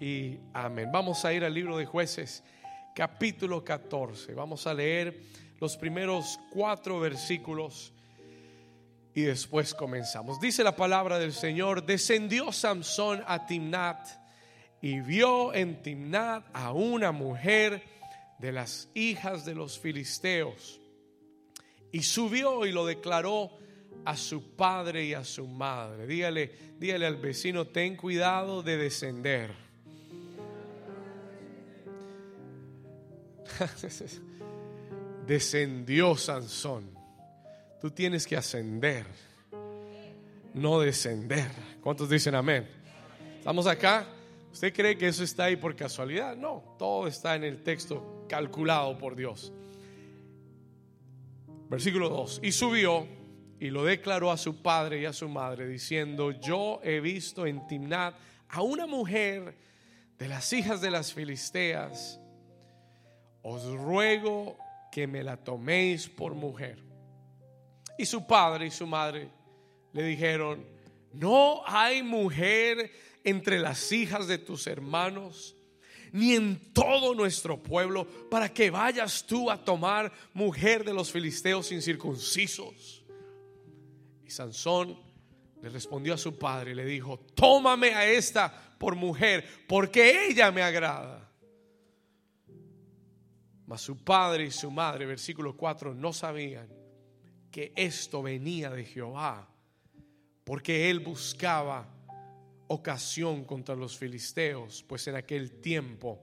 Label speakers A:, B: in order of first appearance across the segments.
A: y amén. Vamos a ir al libro de jueces, capítulo 14. Vamos a leer los primeros cuatro versículos y después comenzamos. Dice la palabra del Señor, descendió Samson a Timnat y vio en Timnat a una mujer de las hijas de los filisteos. Y subió y lo declaró a su padre y a su madre. Dígale, dígale al vecino, ten cuidado de descender. Descendió Sansón. Tú tienes que ascender, no descender. ¿Cuántos dicen amén? ¿Estamos acá? ¿Usted cree que eso está ahí por casualidad? No, todo está en el texto calculado por Dios. Versículo 2. Y subió y lo declaró a su padre y a su madre, diciendo, yo he visto en Timnat a una mujer de las hijas de las filisteas, os ruego que me la toméis por mujer. Y su padre y su madre le dijeron, no hay mujer entre las hijas de tus hermanos, ni en todo nuestro pueblo, para que vayas tú a tomar mujer de los filisteos incircuncisos. Y Sansón le respondió a su padre y le dijo, tómame a esta por mujer, porque ella me agrada. Mas su padre y su madre, versículo 4, no sabían que esto venía de Jehová, porque él buscaba ocasión contra los filisteos, pues en aquel tiempo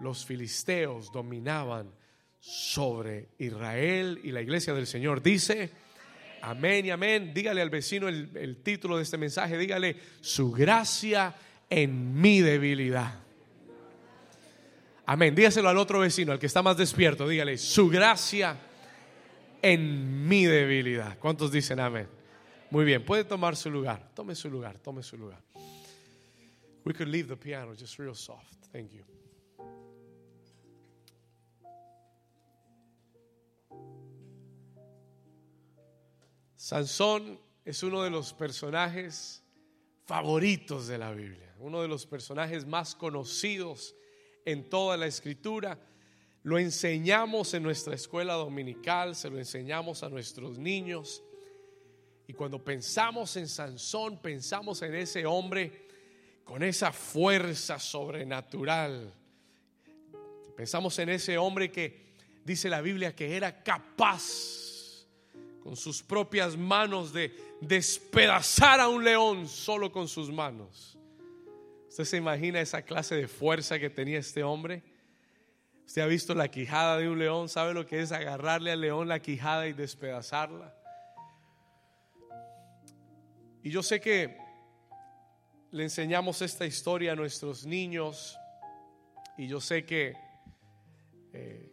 A: los filisteos dominaban sobre Israel y la iglesia del Señor dice, amén y amén, dígale al vecino el, título de este mensaje, dígale, su gracia en mi debilidad. Amén, dígaselo al otro vecino, al que está más despierto, dígale, su gracia en mi debilidad. ¿Cuántos dicen amén? Muy bien, puede tomar su lugar, tome su lugar, tome su lugar. We could leave the piano just real soft. Thank you. Sansón es uno de los personajes favoritos de la Biblia, uno de los personajes más conocidos en toda la escritura. Lo enseñamos en nuestra escuela dominical, se lo enseñamos a nuestros niños. Y cuando pensamos en Sansón, pensamos en ese hombre con esa fuerza sobrenatural. Pensamos en ese hombre que dice la Biblia que era capaz con sus propias manos de despedazar a un león solo con sus manos. ¿Usted se imagina esa clase de fuerza que tenía este hombre? Usted ha visto la quijada de un león, sabe lo que es agarrarle al león la quijada y despedazarla. Y yo sé que le enseñamos esta historia a nuestros niños y yo sé que eh,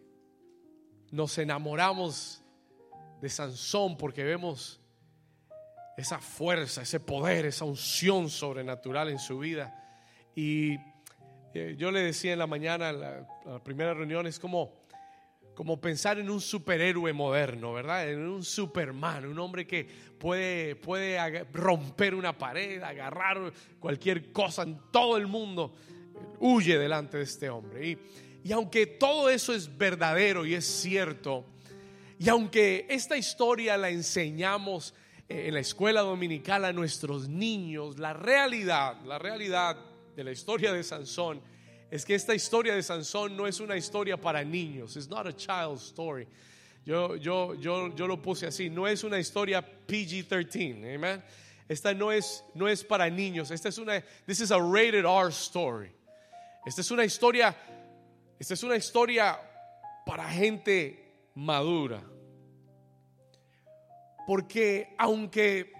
A: nos enamoramos de Sansón porque vemos esa fuerza, ese poder, esa unción sobrenatural en su vida. Y eh, yo le decía en la mañana, en la, la primera reunión, es como como pensar en un superhéroe moderno, ¿verdad? En un Superman, un hombre que puede, puede romper una pared, agarrar cualquier cosa en todo el mundo. Huye delante de este hombre. Y, y aunque todo eso es verdadero y es cierto, y aunque esta historia la enseñamos en la escuela dominical a nuestros niños, la realidad, la realidad de la historia de Sansón, es que esta historia de Sansón no es una historia para niños. It's not a child's story. Yo, yo, yo, yo lo puse así. No es una historia PG-13. Amen. Esta no es, no es para niños. Esta es una, this is a rated R story. Esta es una historia, esta es una historia para gente madura. Porque aunque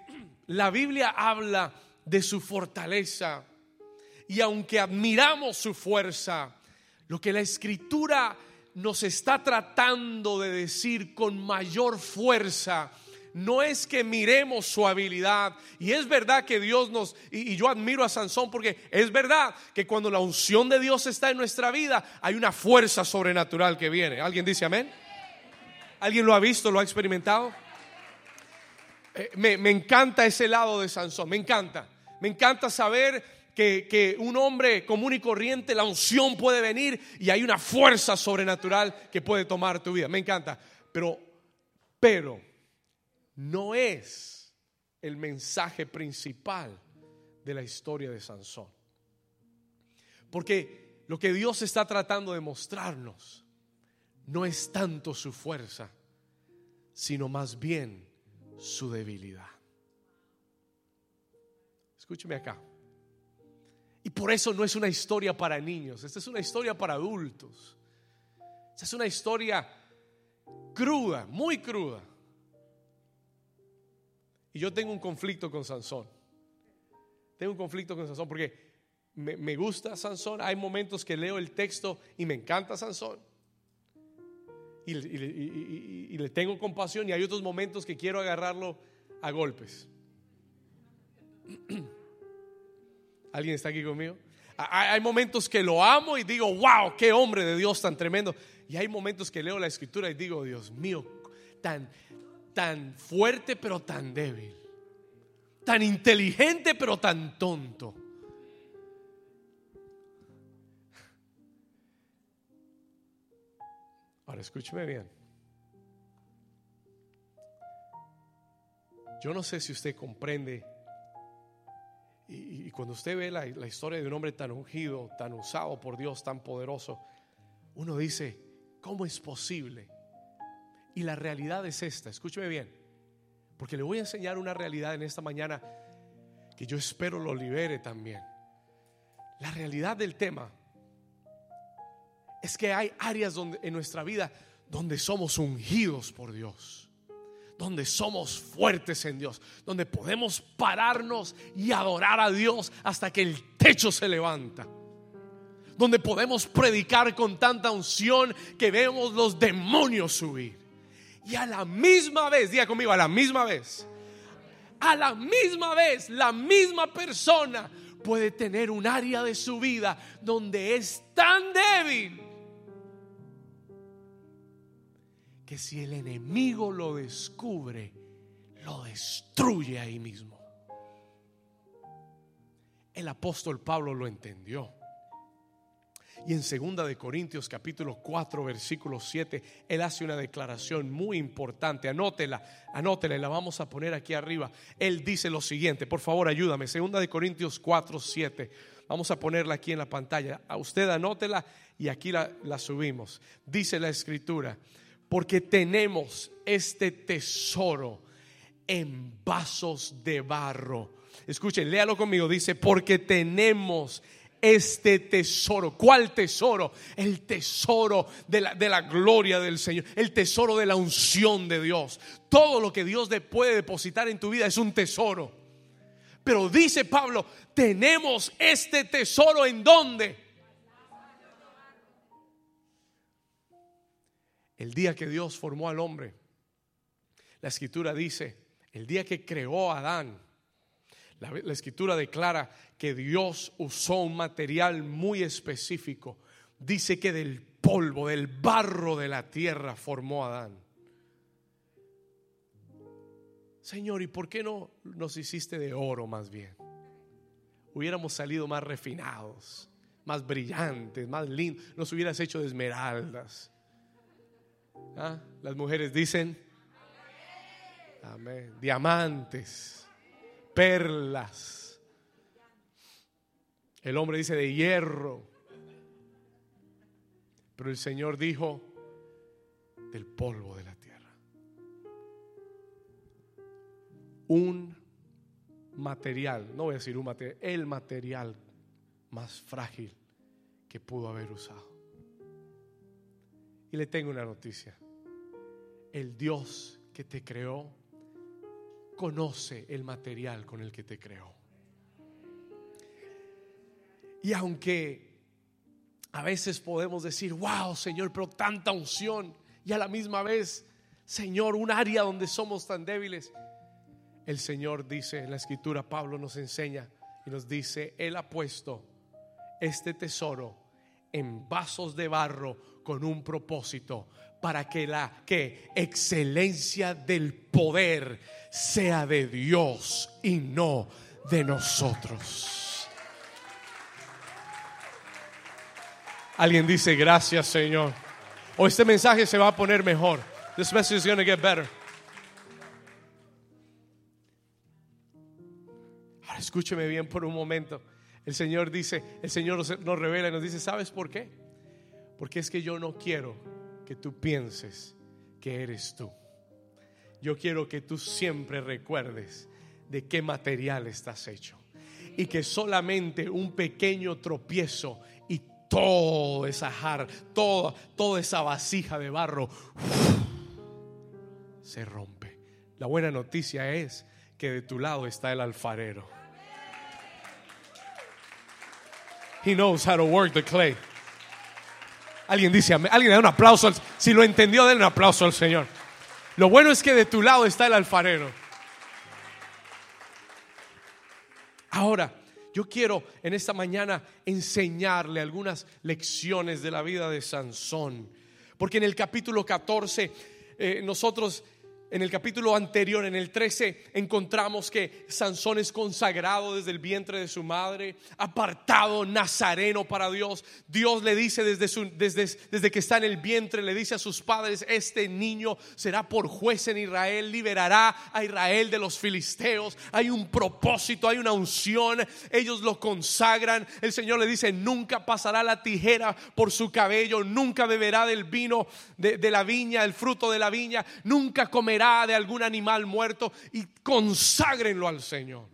A: la Biblia habla de su fortaleza, y aunque admiramos su fuerza, lo que la escritura nos está tratando de decir con mayor fuerza, no es que miremos su habilidad. Y es verdad que Dios nos, y, yo admiro a Sansón porque es verdad que cuando la unción de Dios está en nuestra vida, hay una fuerza sobrenatural que viene. ¿Alguien dice amén? ¿Alguien lo ha visto, lo ha experimentado? Eh, me, me encanta ese lado de Sansón, me encanta. Me encanta saber que, un hombre común y corriente, la unción puede venir y hay una fuerza sobrenatural que puede tomar tu vida. Me encanta. Pero, pero, no es el mensaje principal de la historia de Sansón. Porque lo que Dios está tratando de mostrarnos no es tanto su fuerza, sino más bien su debilidad. Escúcheme acá. Y por eso no es una historia para niños, esta es una historia para adultos. Esta es una historia cruda, muy cruda. Y yo tengo un conflicto con Sansón. Tengo un conflicto con Sansón porque me, gusta Sansón. Hay momentos que leo el texto y me encanta Sansón. Y, y, le tengo compasión y hay otros momentos que quiero agarrarlo a golpes. ¿Alguien está aquí conmigo? Hay momentos que lo amo y digo, wow, qué hombre de Dios tan tremendo. Y hay momentos que leo la escritura y digo, Dios mío, tan, tan fuerte pero tan débil. Tan inteligente pero tan tonto. Ahora escúcheme bien. Yo no sé si usted comprende y, cuando usted ve la, la, historia de un hombre tan ungido, tan usado por Dios, tan poderoso, uno dice, ¿cómo es posible? Y la realidad es esta, escúcheme bien, porque le voy a enseñar una realidad en esta mañana que yo espero lo libere también. La realidad del tema es que hay áreas donde, en nuestra vida donde somos ungidos por Dios donde somos fuertes en Dios, donde podemos pararnos y adorar a Dios hasta que el techo se levanta. Donde podemos predicar con tanta unción que vemos los demonios subir. Y a la misma vez, diga conmigo, a la misma vez, a la misma vez, la misma persona puede tener un área de su vida donde es tan débil que si el enemigo lo descubre, lo destruye ahí mismo. El apóstol Pablo lo entendió. Y en segunda de Corintios capítulo 4 versículo 7, él hace una declaración muy importante. Anótela, anótela la vamos a poner aquí arriba. Él dice lo siguiente, por favor, ayúdame. Segunda de Corintios 4, 7. Vamos a ponerla aquí en la pantalla. A usted anótela y aquí la subimos. Dice la escritura, porque tenemos este tesoro en vasos de barro. Escuchen, léalo conmigo. Dice, porque tenemos este tesoro. ¿Cuál tesoro? El tesoro de la, de la, gloria del Señor, el tesoro de la unción de Dios. Todo lo que Dios puede depositar en tu vida es un tesoro. Pero dice Pablo, tenemos este tesoro en dónde? El día que Dios formó al hombre. La escritura dice, el día que creó a Adán, la, escritura declara que Dios usó un material muy específico. Dice que del polvo, del barro de la tierra formó Adán. Señor, ¿y por qué no nos hiciste de oro más bien? Hubiéramos salido más refinados, más brillantes, más lindos. Nos hubieras hecho de esmeraldas. ¿Ah? Las mujeres dicen, amén, diamantes, perlas. El hombre dice de hierro. Pero el Señor dijo del polvo de la tierra. Un material, no voy a decir un material, el material más frágil que pudo haber usado. Y le tengo una noticia. El Dios que te creó conoce el material con el que te creó. Y aunque a veces podemos decir, wow, Señor, pero tanta unción, y a la misma vez, Señor, un área donde somos tan débiles, el Señor dice en la escritura, Pablo nos enseña y nos dice, Él ha puesto este tesoro en vasos de barro con un propósito para que la que excelencia del poder sea de Dios y no de nosotros. Alguien dice gracias, Señor. O este mensaje se va a poner mejor. This message is going to get better. Ahora escúcheme bien por un momento. El Señor dice, el Señor nos revela y nos dice, ¿sabes por qué? Porque es que yo no quiero que tú pienses que eres tú. Yo quiero que tú siempre recuerdes de qué material estás hecho. Y que solamente un pequeño tropiezo y toda esa jar, toda, toda esa vasija de barro se rompe. La buena noticia es que de tu lado está el alfarero. He knows how to work the clay. Alguien dice, alguien da un aplauso. si lo entendió, den un aplauso al Señor. Lo bueno es que de tu lado está el alfarero. Ahora, yo quiero en esta mañana enseñarle algunas lecciones de la vida de Sansón. Porque en el capítulo 14 eh, nosotros en el capítulo anterior, en el 13, encontramos que Sansón es consagrado desde el vientre de su madre, apartado, nazareno para Dios. Dios le dice desde, su, desde, desde que está en el vientre, le dice a sus padres, este niño será por juez en Israel, liberará a Israel de los filisteos. Hay un propósito, hay una unción, ellos lo consagran. El Señor le dice, nunca pasará la tijera por su cabello, nunca beberá del vino de, de la viña, el fruto de la viña, nunca comerá de algún animal muerto y conságrenlo al Señor.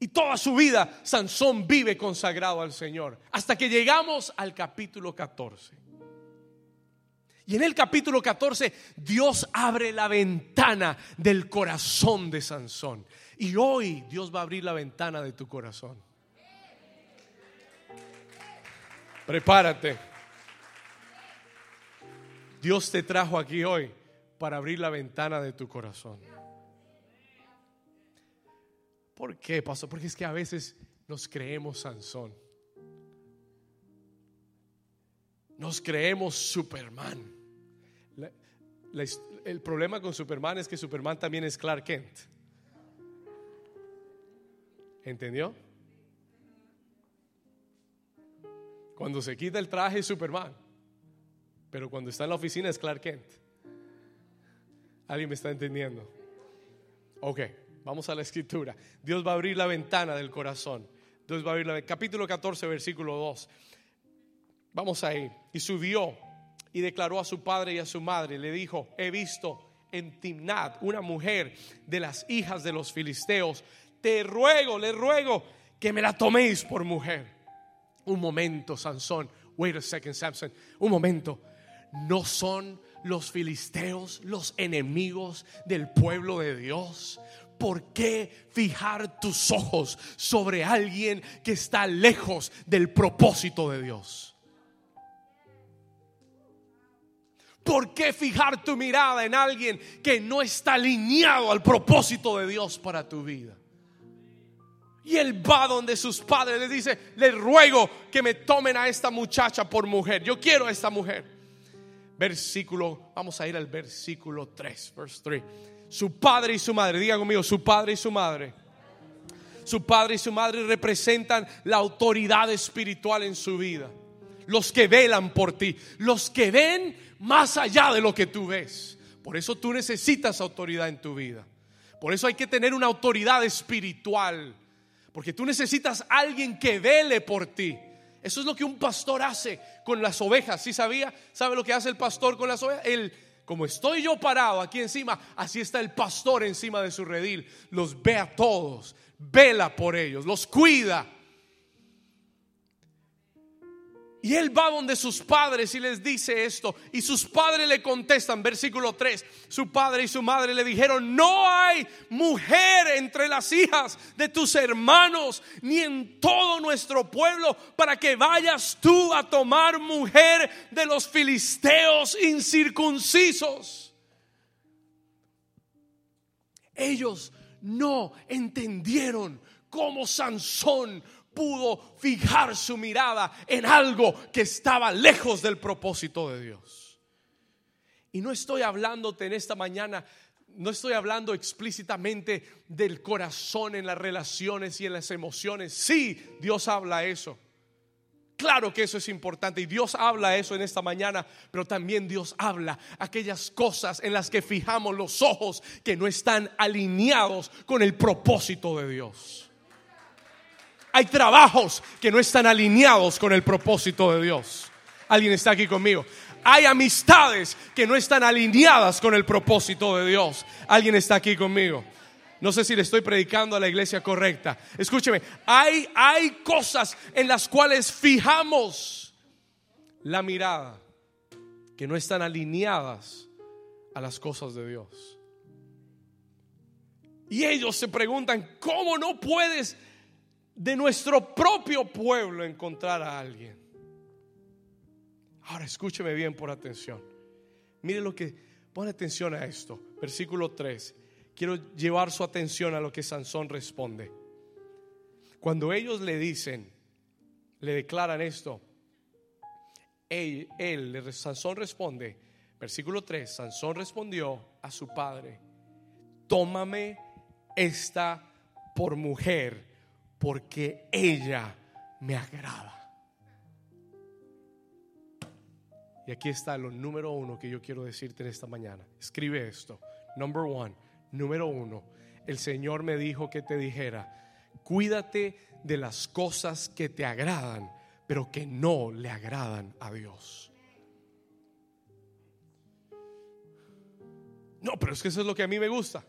A: Y toda su vida Sansón vive consagrado al Señor. Hasta que llegamos al capítulo 14. Y en el capítulo 14 Dios abre la ventana del corazón de Sansón. Y hoy Dios va a abrir la ventana de tu corazón. Prepárate. Dios te trajo aquí hoy para abrir la ventana de tu corazón. ¿Por qué, pastor? Porque es que a veces nos creemos Sansón. Nos creemos Superman. el problema con Superman es que Superman también es Clark Kent. ¿Entendió? Cuando se quita el traje es Superman, pero cuando está en la oficina es Clark Kent. ¿Alguien me está entendiendo? Ok, vamos a la escritura. Dios va a abrir la ventana del corazón. Dios va a abrir capítulo 14, versículo 2. Vamos ahí. Y subió y declaró a su padre y a su madre. Le dijo, he visto en Timnat una mujer de las hijas de los filisteos. Te ruego, le ruego que me la toméis por mujer. Un momento, Sansón. Wait a second, Samson. Un momento. No son los filisteos, los enemigos del pueblo de Dios? ¿Por qué fijar tus ojos sobre alguien que está lejos del propósito de Dios? ¿Por qué fijar tu mirada en alguien que no está alineado al propósito de Dios para tu vida? Y él va donde sus padres le dice, le ruego que me tomen a esta muchacha por mujer. Yo quiero a esta mujer versículo, vamos a ir al versículo 3, verse 3. Su padre y su madre, diga conmigo, su padre y su madre. Su padre y su madre representan la autoridad espiritual en su vida. Los que velan por ti, los que ven más allá de lo que tú ves. Por eso tú necesitas autoridad en tu vida. Por eso hay que tener una autoridad espiritual. Porque tú necesitas alguien que vele por ti. Eso es lo que un pastor hace con las ovejas. ¿Sí sabía? ¿Sabe lo que hace el pastor con las ovejas? Él, como estoy yo parado aquí encima, así está el pastor encima de su redil. Los ve a todos, vela por ellos, los cuida. Y él va donde sus padres y les dice esto. Y sus padres le contestan, versículo 3, su padre y su madre le dijeron, no hay mujer entre las hijas de tus hermanos, ni en todo nuestro pueblo, para que vayas tú a tomar mujer de los filisteos incircuncisos. Ellos no entendieron cómo Sansón pudo fijar su mirada en algo que estaba lejos del propósito de Dios. Y no estoy hablándote en esta mañana, no estoy hablando explícitamente del corazón en las relaciones y en las emociones. Sí, Dios habla eso. Claro que eso es importante y Dios habla eso en esta mañana, pero también Dios habla aquellas cosas en las que fijamos los ojos que no están alineados con el propósito de Dios. Hay trabajos que no están alineados con el propósito de Dios. Alguien está aquí conmigo. Hay amistades que no están alineadas con el propósito de Dios. Alguien está aquí conmigo. No sé si le estoy predicando a la iglesia correcta. Escúcheme, hay, hay cosas en las cuales fijamos la mirada que no están alineadas a las cosas de Dios. Y ellos se preguntan, ¿cómo no puedes de nuestro propio pueblo encontrar a alguien? Ahora escúcheme bien por atención. Mire lo que, pone atención a esto. Versículo 3 quiero llevar su atención a lo que Sansón responde. Cuando ellos le dicen, le declaran esto, él, él, Sansón responde, versículo 3, Sansón respondió a su padre, tómame esta por mujer, porque ella me agrada. Y aquí está lo número uno que yo quiero decirte en esta mañana. Escribe esto. Number one Número uno, el Señor me dijo que te dijera, cuídate de las cosas que te agradan, pero que no le agradan a Dios. No, pero es que eso es lo que a mí me gusta.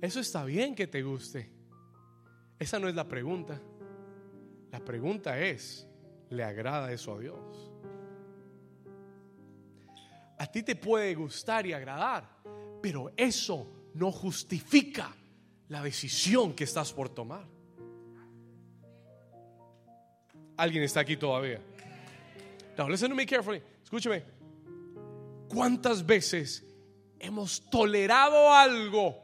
A: Eso está bien que te guste. Esa no es la pregunta. La pregunta es, ¿le agrada eso a Dios? A ti te puede gustar y agradar, pero eso no justifica la decisión que estás por tomar. ¿Alguien está aquí todavía? Now, listen to me carefully. Escúcheme. ¿Cuántas veces hemos tolerado algo?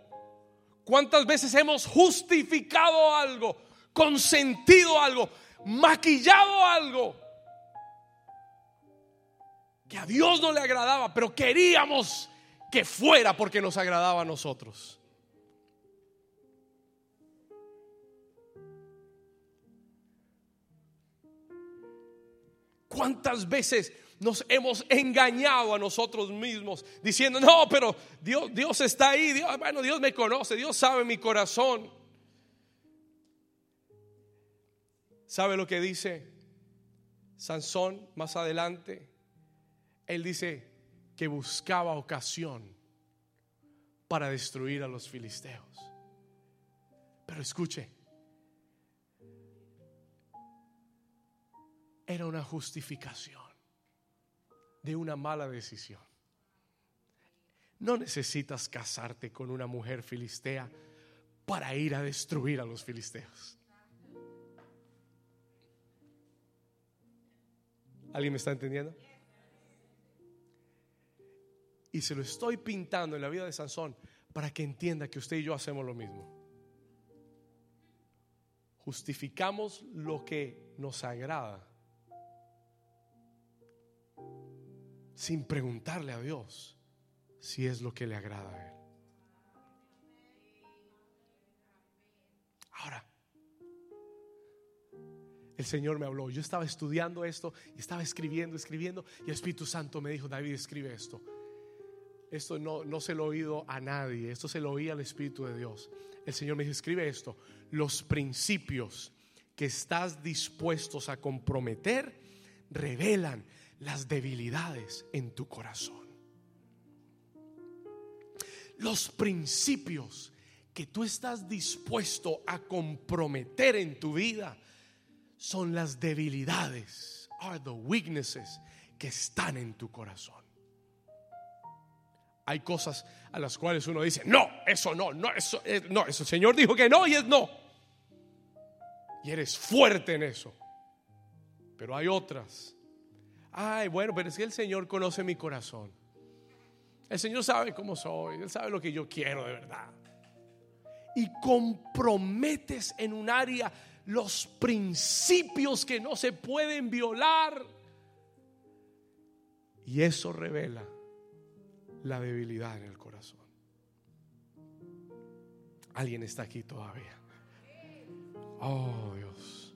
A: ¿Cuántas veces hemos justificado algo? Consentido algo? Maquillado algo? Que a Dios no le agradaba, pero queríamos que fuera porque nos agradaba a nosotros. ¿Cuántas veces nos hemos engañado a nosotros mismos diciendo, no, pero Dios, Dios está ahí, Dios, bueno, Dios me conoce, Dios sabe mi corazón. ¿Sabe lo que dice Sansón más adelante? Él dice, que buscaba ocasión para destruir a los filisteos. Pero escuche, era una justificación de una mala decisión. No necesitas casarte con una mujer filistea para ir a destruir a los filisteos. ¿Alguien me está entendiendo? Y se lo estoy pintando en la vida de Sansón para que entienda que usted y yo hacemos lo mismo. Justificamos lo que nos agrada sin preguntarle a Dios si es lo que le agrada a Él. Ahora, el Señor me habló. Yo estaba estudiando esto y estaba escribiendo, escribiendo, y el Espíritu Santo me dijo, David, escribe esto esto no, no se lo he oído a nadie, esto se lo oí al Espíritu de Dios. El Señor me dice, escribe esto, los principios que estás dispuestos a comprometer revelan las debilidades en tu corazón. Los principios que tú estás dispuesto a comprometer en tu vida son las debilidades, are the weaknesses que están en tu corazón. Hay cosas a las cuales uno dice, no, eso no, no, eso, eh, no, eso el Señor dijo que no y es no. Y eres fuerte en eso. Pero hay otras. Ay, bueno, pero es que el Señor conoce mi corazón. El Señor sabe cómo soy, Él sabe lo que yo quiero de verdad. Y comprometes en un área los principios que no se pueden violar. Y eso revela la debilidad en el corazón. Alguien está aquí todavía. Oh Dios.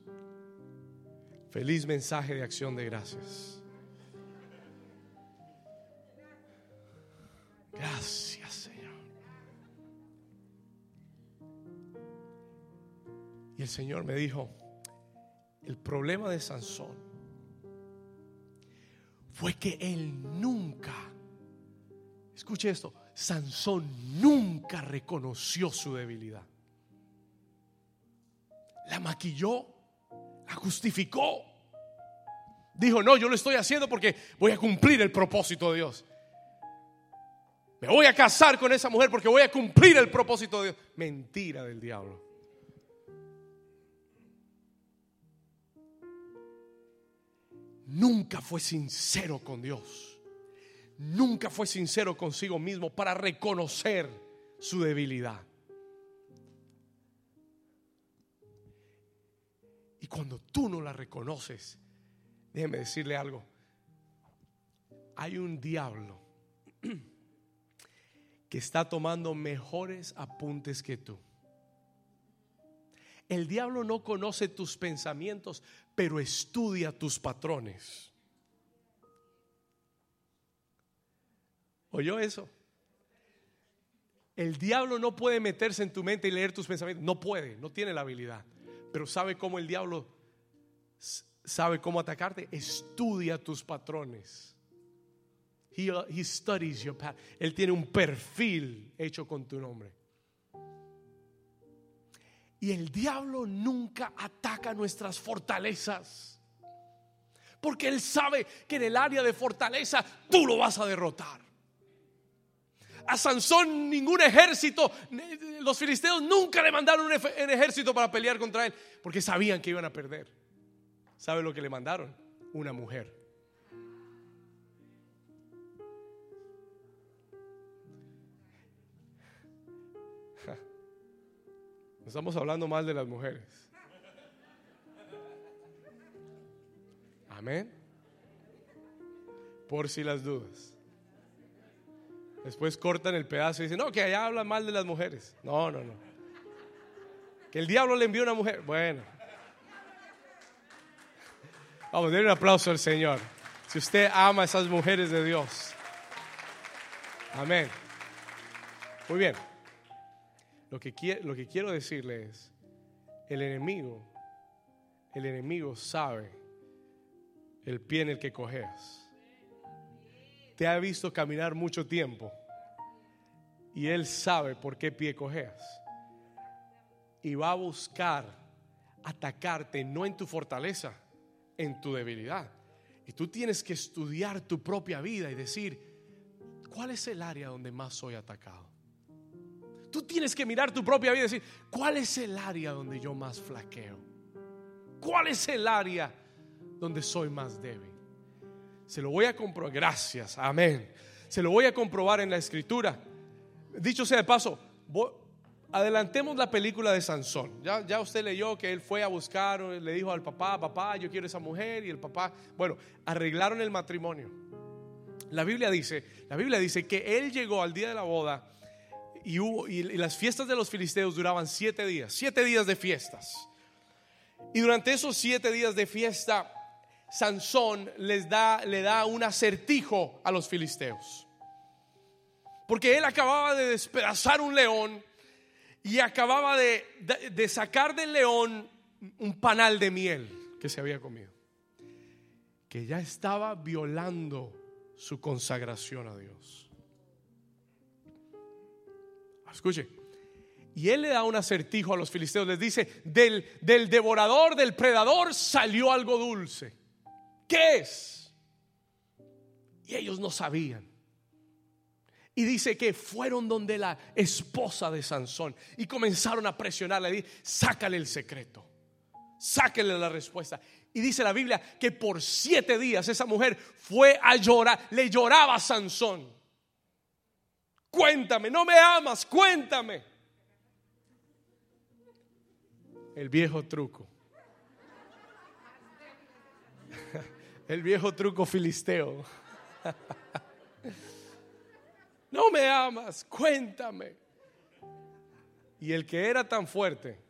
A: Feliz mensaje de acción de gracias. Gracias, Señor. Y el Señor me dijo, el problema de Sansón fue que él nunca, escuche esto, Sansón nunca reconoció su debilidad. La maquilló, la justificó. Dijo, no, yo lo estoy haciendo porque voy a cumplir el propósito de Dios. Me voy a casar con esa mujer porque voy a cumplir el propósito de Dios. Mentira del diablo. Nunca fue sincero con Dios. Nunca fue sincero consigo mismo para reconocer su debilidad. Y cuando tú no la reconoces, déjeme decirle algo. Hay un diablo que está tomando mejores apuntes que tú. El diablo no conoce tus pensamientos, pero estudia tus patrones. ¿Oyó eso? El diablo no puede meterse en tu mente y leer tus pensamientos. No puede, no tiene la habilidad. Pero sabe cómo el diablo sabe cómo atacarte. Estudia tus patrones. He, studies your path. Él tiene un perfil hecho con tu nombre. Y el diablo nunca ataca nuestras fortalezas. Porque él sabe que en el área de fortaleza tú lo vas a derrotar. A Sansón ningún ejército, los filisteos nunca le mandaron un ejército para pelear contra él, porque sabían que iban a perder. ¿Sabe lo que le mandaron? Una mujer. Estamos hablando mal de las mujeres. Amén. Por si las dudas. Después cortan el pedazo y dicen, no, que allá hablan mal de las mujeres. No, no, no. Que el diablo le envió una mujer. Bueno. Vamos, denle un aplauso al Señor. Si usted ama a esas mujeres de Dios. Amén. Muy bien. Lo que, lo que quiero decirle es, el enemigo, el enemigo sabe el pie en el que cojeas. Te ha visto caminar mucho tiempo y él sabe por qué pie cojeas. Y va a buscar atacarte no en tu fortaleza, en tu debilidad. Y tú tienes que estudiar tu propia vida y decir, ¿cuál es el área donde más soy atacado? Tú tienes que mirar tu propia vida y decir, ¿cuál es el área donde yo más flaqueo? ¿Cuál es el área donde soy más débil? Se lo voy a comprobar, gracias, amén. Se lo voy a comprobar en la escritura. Dicho sea de paso, adelantemos la película de Sansón. Ya, ya usted leyó que él fue a buscar, le dijo al papá, papá, yo quiero esa mujer. Y el papá, bueno, arreglaron el matrimonio. La Biblia dice, la Biblia dice que él llegó al día de la boda y, las fiestas de los filisteos duraban siete días, siete días de fiestas. Y durante esos siete días de fiesta, Sansón les da, le da un acertijo a los filisteos. Porque él acababa de despedazar un león y acababa de, de sacar del león un panal de miel que se había comido. Que ya estaba violando su consagración a Dios. Escuche. Y él le da un acertijo a los filisteos. Les dice, del, del devorador, del predador salió algo dulce. ¿Qué es? Y ellos no sabían. Y dice que fueron donde la esposa de Sansón y comenzaron a presionarle. Y sácale el secreto. Sáquele la respuesta. Y dice la Biblia que por siete días esa mujer fue a llorar, le lloraba a Sansón. Cuéntame, no me amas, cuéntame. El viejo truco. El viejo truco filisteo. No me amas, cuéntame. Y el que era tan fuerte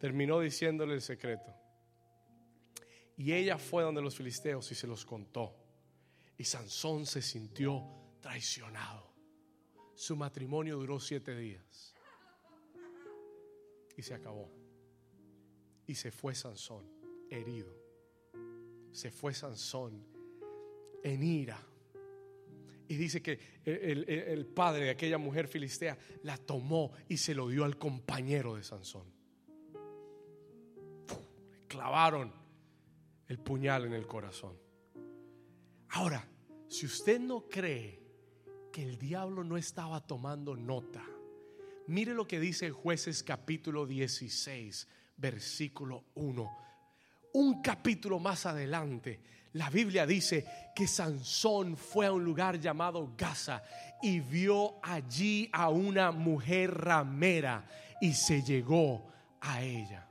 A: terminó diciéndole el secreto. Y ella fue donde los filisteos y se los contó. Y Sansón se sintió traicionado. Su matrimonio duró siete días. Y se acabó. Y se fue Sansón herido. Se fue Sansón en ira. Y dice que el, padre de aquella mujer filistea la tomó y se lo dio al compañero de Sansón. clavaron el puñal en el corazón. Ahora, si usted no cree el diablo no estaba tomando nota, mire lo que dice jueces capítulo 16, versículo 1. Un capítulo más adelante, la Biblia dice que Sansón fue a un lugar llamado Gaza y vio allí a una mujer ramera y se llegó a ella.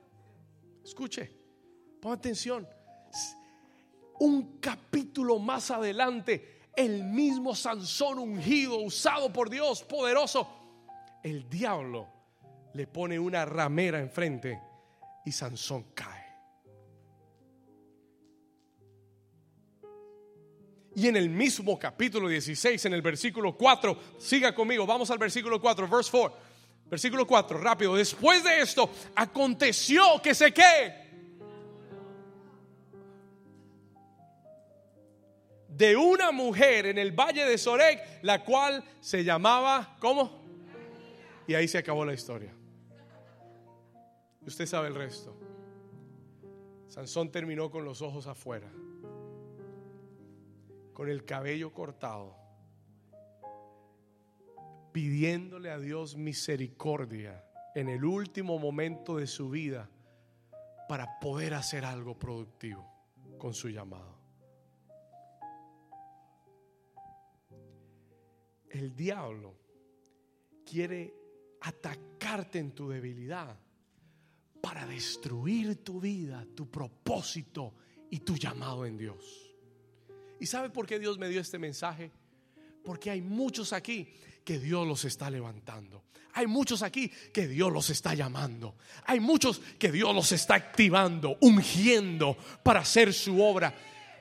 A: Escuche, pon atención. Un capítulo más adelante, el mismo Sansón ungido, usado por Dios, poderoso, el diablo le pone una ramera enfrente y Sansón cae. Y en el mismo capítulo 16, en el versículo 4, siga conmigo, vamos al versículo 4, verse 4. Versículo 4, rápido. Después de esto, aconteció que se que de una mujer en el valle de Sorek, la cual se llamaba, ¿cómo? Y ahí se acabó la historia. Usted sabe el resto. Sansón terminó con los ojos afuera con el cabello cortado, pidiéndole a Dios misericordia en el último momento de su vida para poder hacer algo productivo con su llamado. El diablo quiere atacarte en tu debilidad para destruir tu vida, tu propósito y tu llamado en Dios. ¿Y sabe por qué Dios me dio este mensaje? Porque hay muchos aquí que Dios los está levantando. Hay muchos aquí que Dios los está llamando. Hay muchos que Dios los está activando, ungiendo para hacer su obra.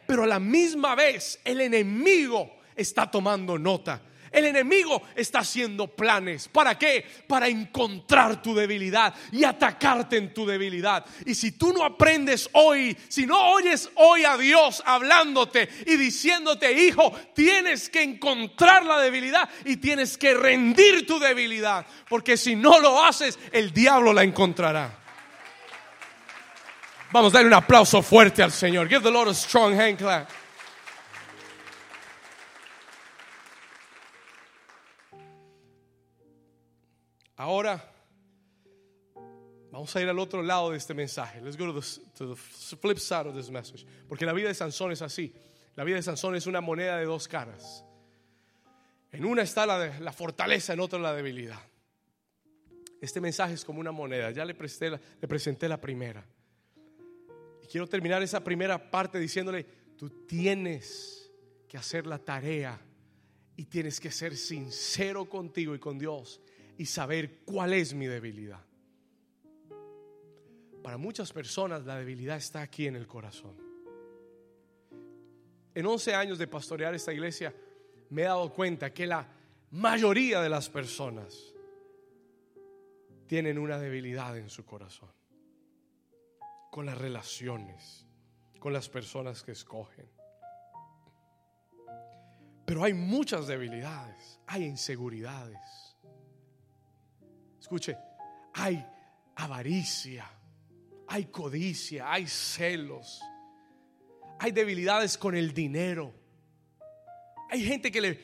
A: Pero a la misma vez el enemigo está tomando nota el enemigo está haciendo planes. ¿Para qué? Para encontrar tu debilidad y atacarte en tu debilidad. Y si tú no aprendes hoy, si no oyes hoy a Dios hablándote y diciéndote, hijo, tienes que encontrar la debilidad y tienes que rendir tu debilidad. Porque si no lo haces, el diablo la encontrará. Vamos a darle un aplauso fuerte al Señor. Give the Lord a strong hand clap. Ahora vamos a ir al otro lado de este mensaje. Let's go to the, flip side of this message. Porque la vida de Sansón es así. La vida de Sansón es una moneda de dos caras. En una está la, fortaleza, en otra la debilidad. Este mensaje es como una moneda. Ya le, presté le presenté la primera. Y quiero terminar esa primera parte diciéndole, tú tienes que hacer la tarea y tienes que ser sincero contigo y con Dios y saber cuál es mi debilidad. Para muchas personas la debilidad está aquí en el corazón. En 11 años de pastorear esta iglesia me he dado cuenta que la mayoría de las personas tienen una debilidad en su corazón. Con las relaciones, con las personas que escogen. Pero hay muchas debilidades, hay inseguridades Escuche, hay avaricia, hay codicia, hay celos, hay debilidades con el dinero. Hay gente que le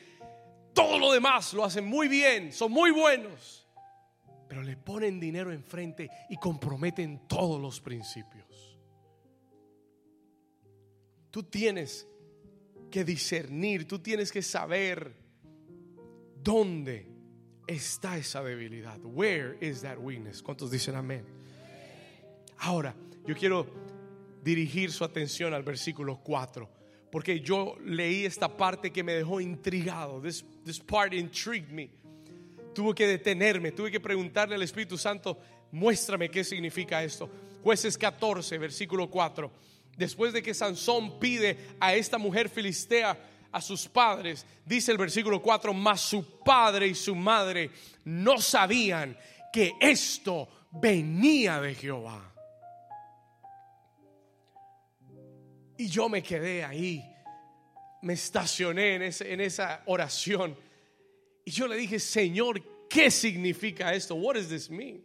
A: todo lo demás lo hacen muy bien, son muy buenos, pero le ponen dinero enfrente y comprometen todos los principios. Tú tienes que discernir, tú tienes que saber dónde está esa debilidad? Where is that weakness? ¿Cuántos dicen amén? Ahora, yo quiero dirigir su atención al versículo 4, porque yo leí esta parte que me dejó intrigado. This, this part intrigued me. Tuve que detenerme, tuve que preguntarle al Espíritu Santo, muéstrame qué significa esto. Jueces 14, versículo 4. después de que Sansón pide a esta mujer filistea a sus padres, dice el versículo 4, mas su padre y su madre no sabían que esto venía de Jehová. Y yo me quedé ahí, me estacioné en, en esa oración. Y yo le dije, Señor, ¿qué significa esto? What does this mean?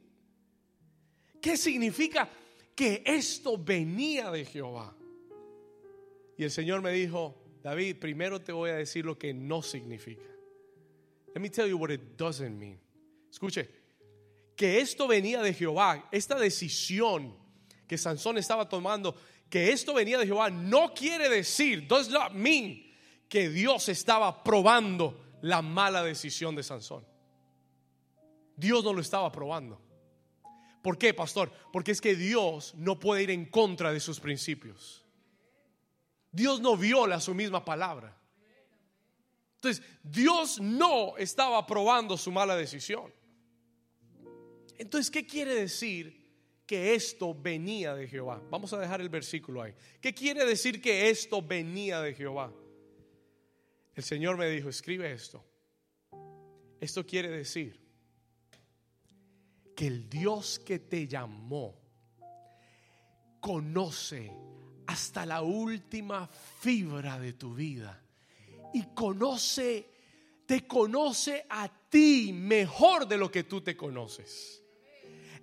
A: ¿Qué significa que esto venía de Jehová? Y el Señor me dijo, David, primero te voy a decir lo que no significa. Let me tell you what it doesn't mean. Escuche, que esto venía de Jehová, esta decisión que Sansón estaba tomando, que esto venía de Jehová, no quiere decir, does not mean que Dios estaba probando la mala decisión de Sansón. Dios no lo estaba probando. ¿Por qué, pastor? Porque es que Dios no puede ir en contra de sus principios. Dios no viola su misma palabra. Entonces, Dios no estaba probando su mala decisión. Entonces, ¿qué quiere decir que esto venía de Jehová? Vamos a dejar el versículo ahí. ¿Qué quiere decir que esto venía de Jehová? El Señor me dijo, escribe esto. Esto quiere decir que el Dios que te llamó conoce hasta la última fibra de tu vida y conoce, te conoce a ti mejor de lo que tú te conoces.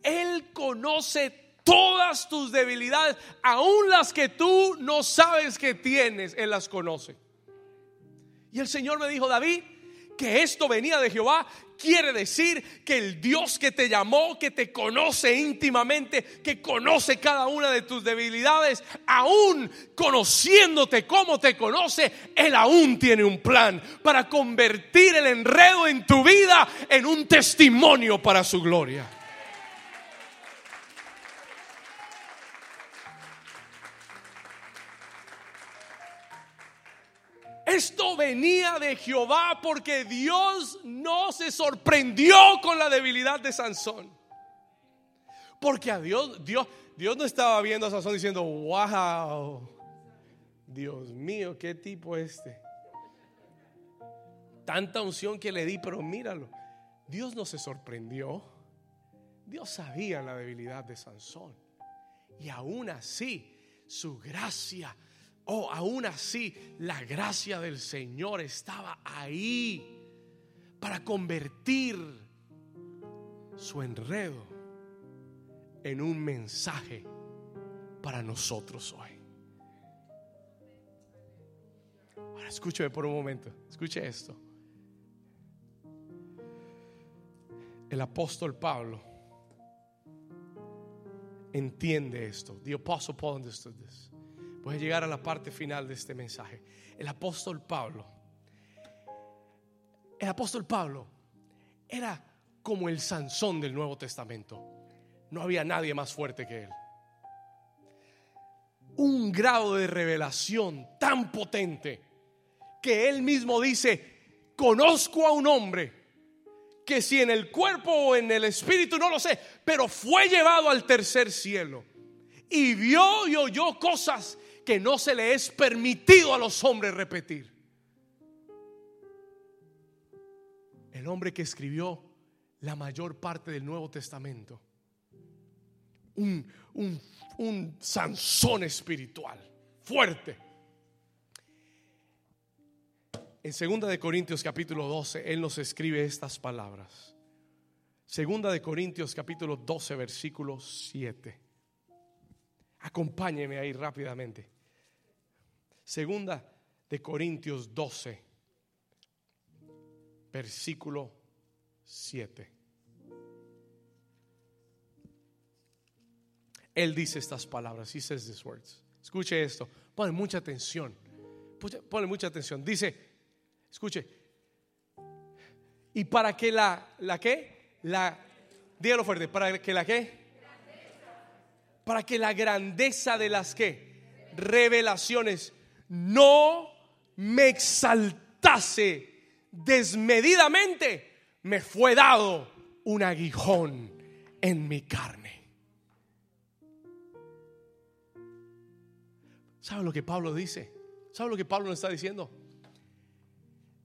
A: Él conoce todas tus debilidades, aun las que tú no sabes que tienes, Él las conoce. Y el Señor me dijo, David, que esto venía de Jehová, quiere decir que el Dios que te llamó, que te conoce íntimamente, que conoce cada una de tus debilidades, aún conociéndote como te conoce, Él aún tiene un plan para convertir el enredo en tu vida en un testimonio para su gloria. Esto venía de Jehová porque Dios no se sorprendió con la debilidad de Sansón. Porque a Dios, Dios, Dios no estaba viendo a Sansón diciendo, wow, Dios mío, qué tipo este. Tanta unción que le di, pero míralo. Dios no se sorprendió. Dios sabía la debilidad de Sansón. Y aún así, su gracia Oh, aún así, la gracia del Señor estaba ahí para convertir su enredo en un mensaje para nosotros hoy. Ahora escúcheme por un momento, escuche esto. El apóstol Pablo entiende esto. The apostle Paul understood this. Voy llegar a la parte final de este mensaje. El apóstol Pablo, el apóstol Pablo era como el Sansón del Nuevo Testamento. No había nadie más fuerte que él. Un grado de revelación tan potente que él mismo dice, conozco a un hombre que si en el cuerpo o en el espíritu no lo sé, pero fue llevado al tercer cielo y vio y oyó cosas que no se le es permitido a los hombres repetir. El hombre que escribió la mayor parte del Nuevo Testamento. Un, un, un Sansón espiritual, fuerte. En segunda de Corintios capítulo 12, él nos escribe estas palabras. Segunda de Corintios capítulo 12, versículo 7. Acompáñeme ahí rápidamente. Segunda de Corintios 12, versículo 7. Él dice estas palabras. He says these words. Escuche esto. Pone mucha atención. Pone mucha atención. Dice, escuche. Y para que la, la qué? La, dígalo fuerte. Para que la qué? Para que la grandeza de las qué? Revelaciones no me exaltase desmedidamente, me fue dado un aguijón en mi carne. ¿Sabe lo que Pablo dice? ¿Sabe lo que Pablo nos está diciendo?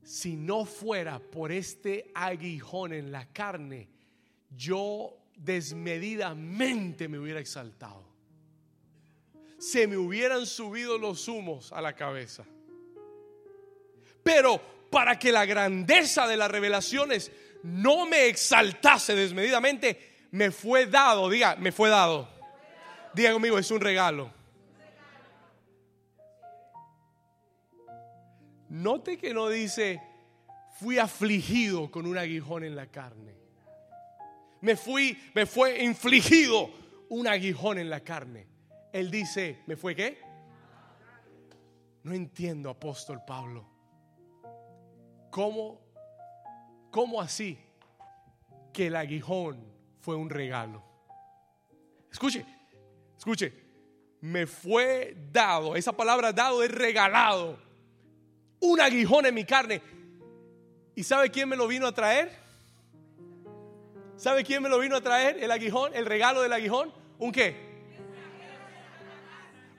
A: Si no fuera por este aguijón en la carne, yo desmedidamente me hubiera exaltado. Se me hubieran subido los humos a la cabeza. Pero para que la grandeza de las revelaciones no me exaltase desmedidamente, me fue dado, diga, me fue dado. Diga conmigo, es un regalo. Note que no dice, fui afligido con un aguijón en la carne. Me fui, me fue infligido un aguijón en la carne. Él dice, ¿me fue qué? No entiendo, apóstol Pablo. ¿Cómo, cómo así que el aguijón fue un regalo? Escuche, escuche, me fue dado, esa palabra dado es regalado, un aguijón en mi carne. ¿Y sabe quién me lo vino a traer? ¿Sabe quién me lo vino a traer? El aguijón, el regalo del aguijón. ¿Un qué?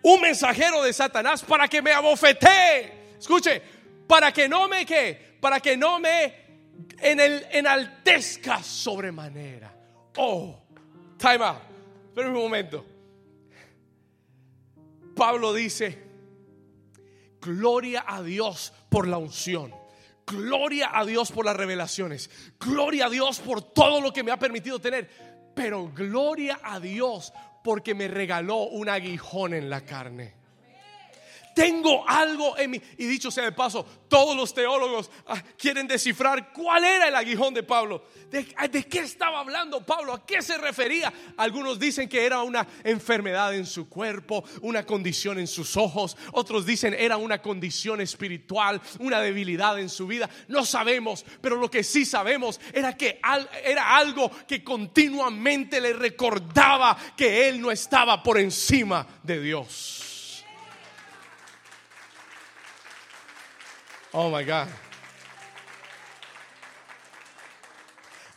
A: Un mensajero de Satanás para que me abofetee. Escuche, para que no me qué, para que no me en el enaltezca sobremanera. Oh, time out. Espera un momento. Pablo dice, gloria a Dios por la unción. Gloria a Dios por las revelaciones. Gloria a Dios por todo lo que me ha permitido tener. Pero gloria a Dios porque me regaló un aguijón en la carne. Tengo algo en mí. Y dicho sea de paso, todos los teólogos ah, quieren descifrar cuál era el aguijón de Pablo. ¿De, ¿De, qué estaba hablando Pablo? ¿A qué se refería? Algunos dicen que era una enfermedad en su cuerpo, una condición en sus ojos. Otros dicen era una condición espiritual, una debilidad en su vida. No sabemos, pero lo que sí sabemos era que era algo que continuamente le recordaba que él no estaba por encima de Dios. Oh my God.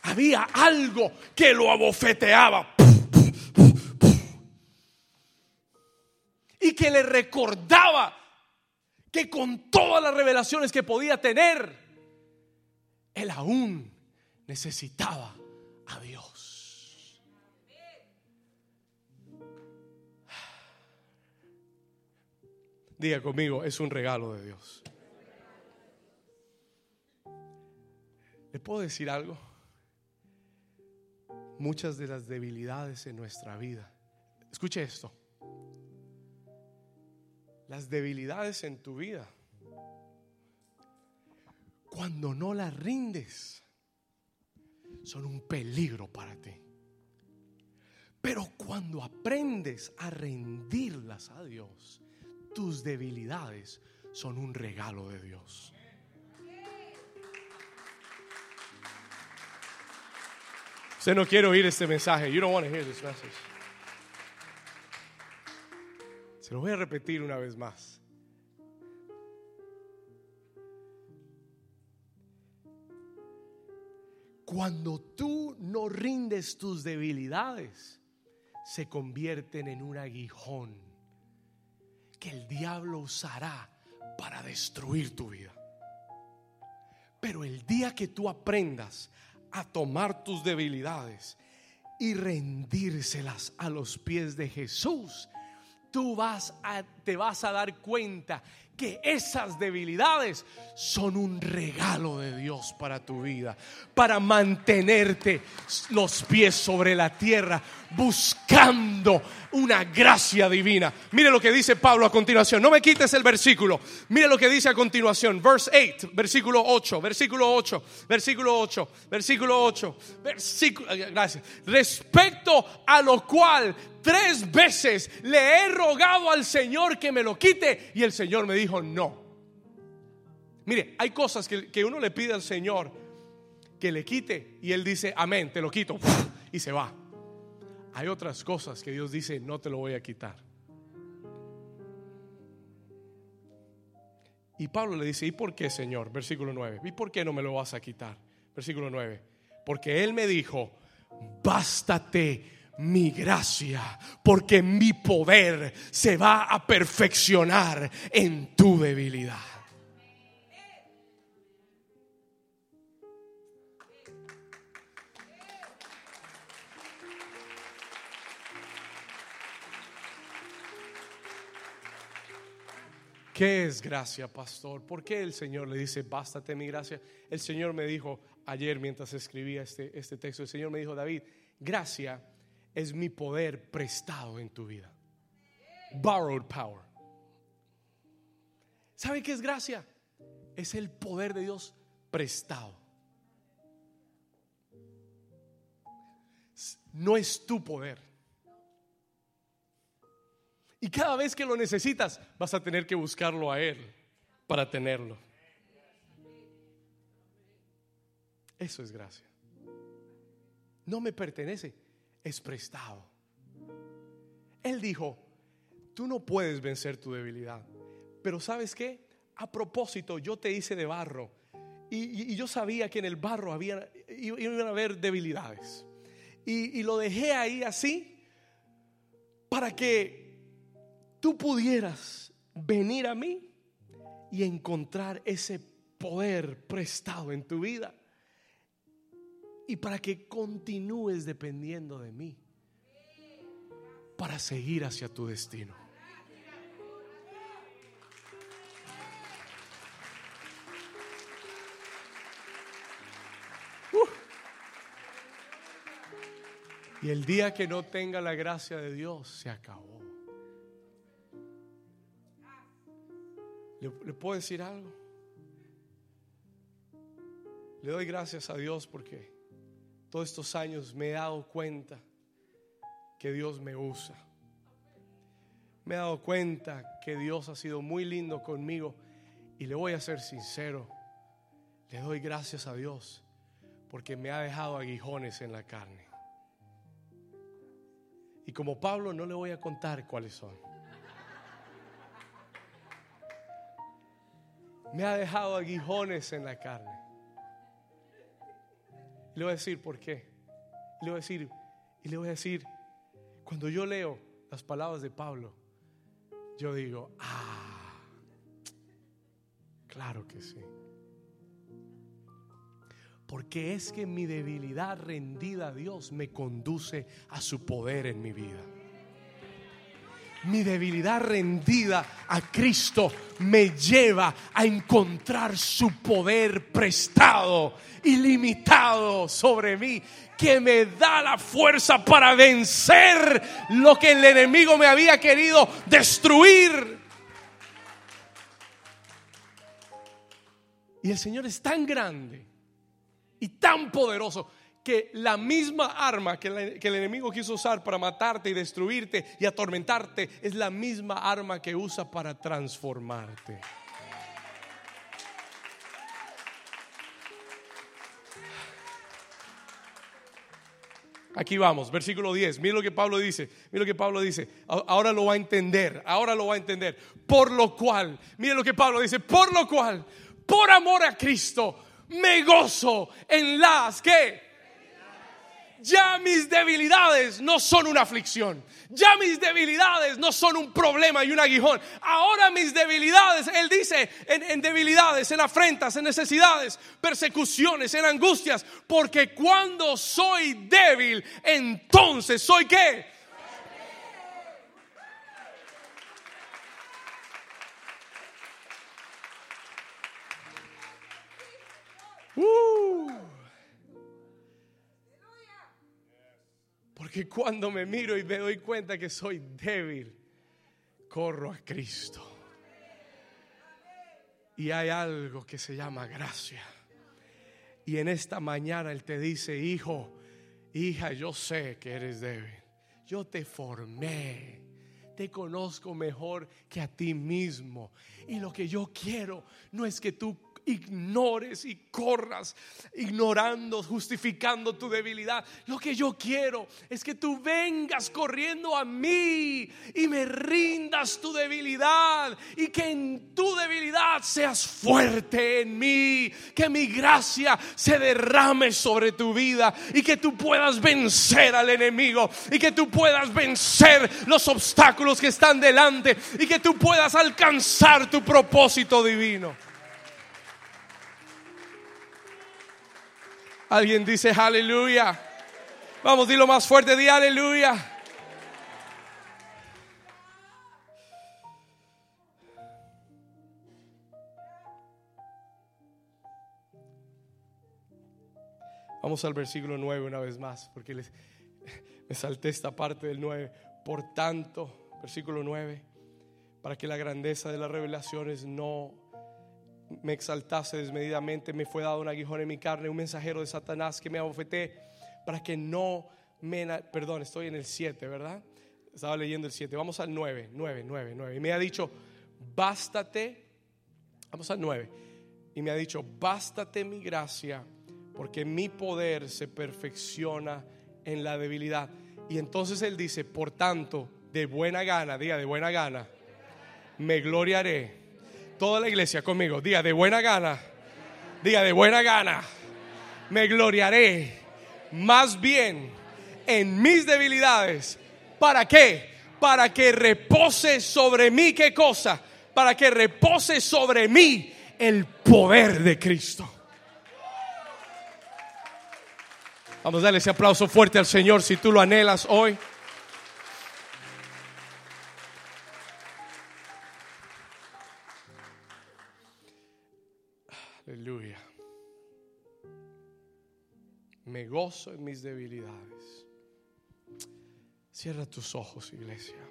A: Había algo que lo abofeteaba. Y que le recordaba que con todas las revelaciones que podía tener, él aún necesitaba a Dios. Diga conmigo, es un regalo de Dios. ¿Le puedo decir algo? Muchas de las debilidades en nuestra vida. Escuche esto. Las debilidades en tu vida. Cuando no las rindes, son un peligro para ti. Pero cuando aprendes a rendirlas a Dios, tus debilidades son un regalo de Dios. Usted no quiere oír este mensaje. You don't want to hear this message. Se lo voy a repetir una vez más. Cuando tú no rindes tus debilidades, se convierten en un aguijón que el diablo usará para destruir tu vida. Pero el día que tú aprendas a tomar tus debilidades y rendírselas a los pies de Jesús, tú vas a, te vas a dar cuenta que esas debilidades son un regalo de Dios para tu vida, para mantenerte los pies sobre la tierra, buscando una gracia divina. Mire lo que dice Pablo a continuación. No me quites el versículo. Mire lo que dice a continuación. Verse 8, versículo 8, versículo 8, versículo 8, versículo 8, versículo, gracias. Respecto a lo cual tres veces le he rogado al Señor que me lo quite y el Señor me dijo no. Mire, hay cosas que, que uno le pide al Señor que le quite y Él dice, amén, te lo quito y se va. Hay otras cosas que Dios dice, no te lo voy a quitar. Y Pablo le dice, ¿y por qué, Señor? Versículo 9. ¿Y por qué no me lo vas a quitar? Versículo 9. Porque Él me dijo, bástate mi gracia, porque mi poder se va a perfeccionar en tu debilidad. ¿Qué es gracia, pastor? ¿Por qué el Señor le dice, bástate mi gracia? El Señor me dijo ayer mientras escribía este, este texto, el Señor me dijo, David, gracia es mi poder prestado en tu vida. Borrowed power. ¿Sabe qué es gracia? Es el poder de Dios prestado. No es tu poder. Y cada vez que lo necesitas, vas a tener que buscarlo a Él para tenerlo. Eso es gracia. No me pertenece, es prestado. Él dijo, tú no puedes vencer tu debilidad. Pero sabes qué? A propósito, yo te hice de barro. Y, yo sabía que en el barro había, iban a haber debilidades. Y, y lo dejé ahí así para que tú pudieras venir a mí y encontrar ese poder prestado en tu vida y para que continúes dependiendo de mí para seguir hacia tu destino. Uh. Y el día que no tenga la gracia de Dios se acabó. ¿Le, puedo decir algo? Le doy gracias a Dios porque todos estos años me he dado cuenta que Dios me usa. Me he dado cuenta que Dios ha sido muy lindo conmigo y le voy a ser sincero. Le doy gracias a Dios porque me ha dejado aguijones en la carne. Y como Pablo no le voy a contar cuáles son. me ha dejado aguijones en la carne. Le voy a decir por qué. Le voy a decir, y le voy a decir, cuando yo leo las palabras de Pablo, yo digo, ah, claro que sí. Porque es que mi debilidad rendida a Dios me conduce a su poder en mi vida mi debilidad rendida a Cristo me lleva a encontrar su poder prestado, ilimitado sobre mí, que me da la fuerza para vencer lo que el enemigo me había querido destruir. Y el Señor es tan grande y tan poderoso que la misma arma que, el enemigo quiso usar para matarte y destruirte y atormentarte es la misma arma que usa para transformarte. Aquí vamos, versículo 10. Mira lo que Pablo dice. Mira lo que Pablo dice. Ahora lo va a entender. Ahora lo va a entender. Por lo cual, mira lo que Pablo dice. Por lo cual, por amor a Cristo, me gozo en las que ya mis debilidades no son una aflicción. Ya mis debilidades no son un problema y un aguijón. Ahora mis debilidades, Él dice, en, debilidades, en afrentas, en necesidades, persecuciones, en angustias. Porque cuando soy débil, entonces soy qué? Uh. Porque cuando me miro y me doy cuenta que soy débil, corro a Cristo. Y hay algo que se llama gracia. Y en esta mañana Él te dice, hijo, hija, yo sé que eres débil. Yo te formé. Te conozco mejor que a ti mismo. Y lo que yo quiero no es que tú ignores y corras ignorando, justificando tu debilidad. Lo que yo quiero es que tú vengas corriendo a mí y me rindas tu debilidad y que en tu debilidad seas fuerte en mí, que mi gracia se derrame sobre tu vida y que tú puedas vencer al enemigo y que tú puedas vencer los obstáculos que están delante y que tú puedas alcanzar tu propósito divino. Alguien dice aleluya. Vamos, dilo más fuerte, di aleluya. Vamos al versículo 9 una vez más, porque les, me salté esta parte del 9. Por tanto, versículo 9, para que la grandeza de las revelaciones no me exaltase desmedidamente, me fue dado un aguijón en mi carne, un mensajero de Satanás que me abofeté para que no me... Perdón, estoy en el 7, ¿verdad? Estaba leyendo el 7. Vamos al 9, 9, 9, 9. Y me ha dicho, bástate, vamos al 9. Y me ha dicho, bástate mi gracia, porque mi poder se perfecciona en la debilidad. Y entonces él dice, por tanto, de buena gana, diga de buena gana, me gloriaré Toda la iglesia conmigo. Diga de buena gana. Diga de buena gana. Me gloriaré más bien en mis debilidades. ¿Para qué? Para que repose sobre mí. ¿Qué cosa? Para que repose sobre mí el poder de Cristo. Vamos a darle ese aplauso fuerte al Señor si tú lo anhelas hoy. Me gozo en mis debilidades. Cierra tus ojos, iglesia.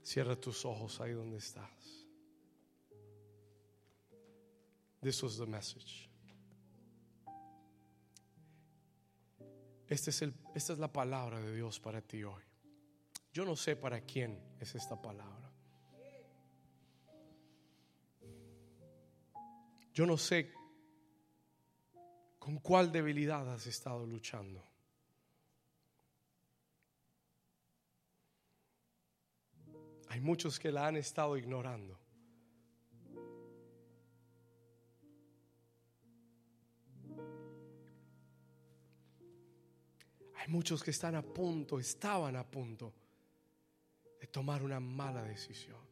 A: Cierra tus ojos ahí donde estás. This was the message. Este es el, esta es la palabra de Dios para ti hoy. Yo no sé para quién es esta palabra. Yo no sé con cuál debilidad has estado luchando. Hay muchos que la han estado ignorando. Hay muchos que están a punto, estaban a punto de tomar una mala decisión.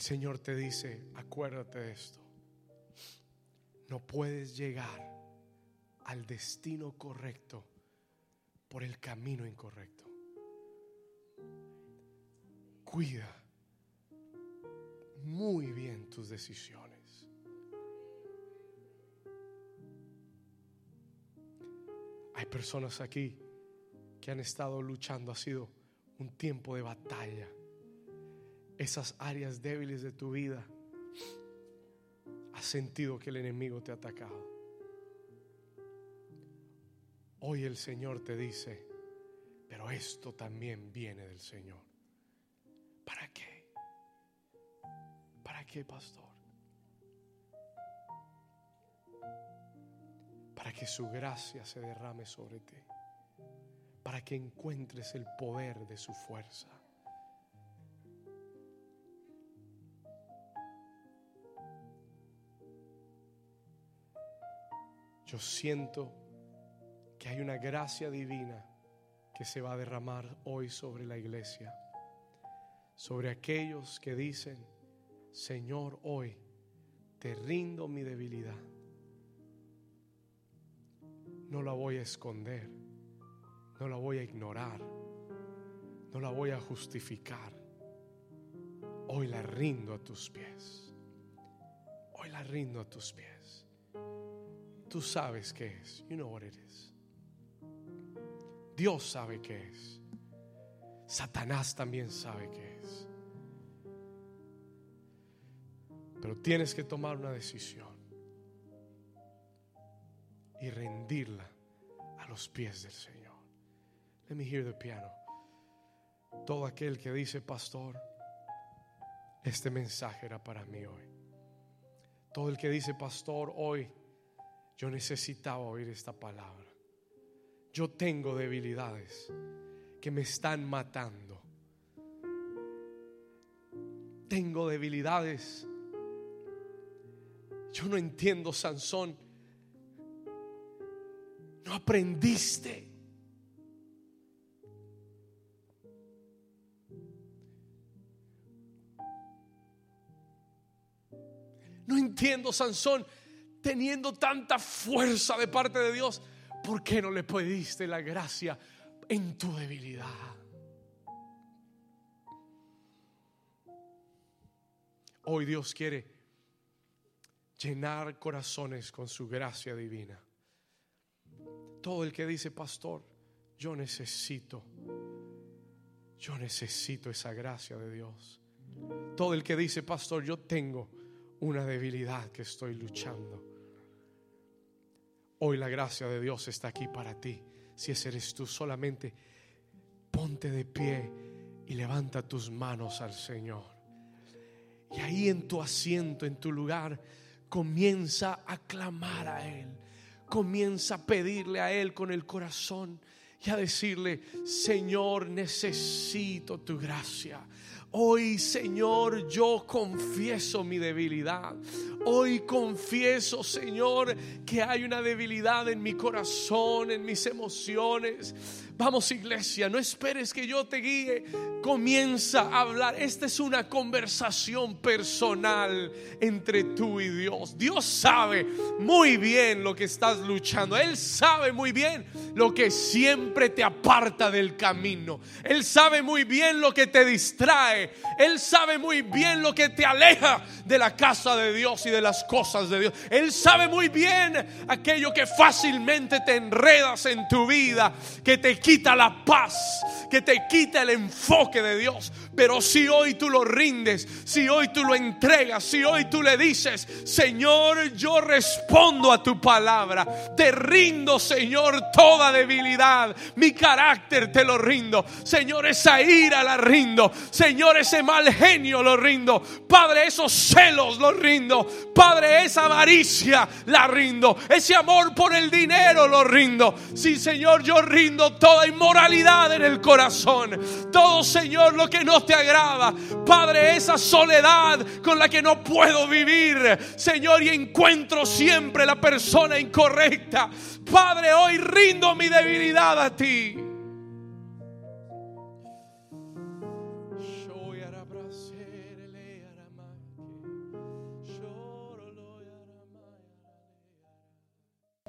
A: El Señor te dice, acuérdate de esto. No puedes llegar al destino correcto por el camino incorrecto. Cuida muy bien tus decisiones. Hay personas aquí que han estado luchando, ha sido un tiempo de batalla esas áreas débiles de tu vida, has sentido que el enemigo te ha atacado. Hoy el Señor te dice, pero esto también viene del Señor. ¿Para qué? ¿Para qué, pastor? Para que su gracia se derrame sobre ti. Para que encuentres el poder de su fuerza. Yo siento que hay una gracia divina que se va a derramar hoy sobre la iglesia, sobre aquellos que dicen, Señor, hoy te rindo mi debilidad. No la voy a esconder, no la voy a ignorar, no la voy a justificar. Hoy la rindo a tus pies. Hoy la rindo a tus pies. Tú sabes qué es. You know what it is. Dios sabe qué es. Satanás también sabe qué es. Pero tienes que tomar una decisión y rendirla a los pies del Señor. Let me hear the piano. Todo aquel que dice, pastor, este mensaje era para mí hoy. Todo el que dice, pastor, hoy yo necesitaba oír esta palabra. Yo tengo debilidades que me están matando. Tengo debilidades. Yo no entiendo, Sansón. No aprendiste. No entiendo, Sansón, teniendo tanta fuerza de parte de Dios, ¿por qué no le pediste la gracia en tu debilidad? Hoy Dios quiere llenar corazones con su gracia divina. Todo el que dice, pastor, yo necesito, yo necesito esa gracia de Dios. Todo el que dice, pastor, yo tengo una debilidad que estoy luchando. Hoy la gracia de Dios está aquí para ti. Si ese eres tú, solamente ponte de pie y levanta tus manos al Señor. Y ahí en tu asiento, en tu lugar, comienza a clamar a Él. Comienza a pedirle a Él con el corazón y a decirle, Señor, necesito tu gracia. Hoy, Señor, yo confieso mi debilidad. Hoy confieso, Señor, que hay una debilidad en mi corazón, en mis emociones. Vamos, iglesia, no esperes que yo te guíe. Comienza a hablar. Esta es una conversación personal entre tú y Dios. Dios sabe muy bien lo que estás luchando. Él sabe muy bien lo que siempre te aparta del camino. Él sabe muy bien lo que te distrae. Él sabe muy bien lo que te aleja de la casa de Dios y de las cosas de Dios. Él sabe muy bien aquello que fácilmente te enredas en tu vida, que te quita la paz, que te quita el enfoque de Dios. Pero si hoy tú lo rindes, si hoy tú lo entregas, si hoy tú le dices, Señor, yo respondo a tu palabra, te rindo, Señor, toda debilidad, mi carácter te lo rindo, Señor, esa ira la rindo, Señor, ese mal genio lo rindo, Padre, esos celos los rindo, Padre, esa avaricia la rindo, ese amor por el dinero lo rindo. Sí, Señor, yo rindo toda inmoralidad en el corazón, todo, Señor, lo que no te agrada. Padre, esa soledad con la que no puedo vivir, Señor, y encuentro siempre la persona incorrecta. Padre, hoy rindo mi debilidad a ti.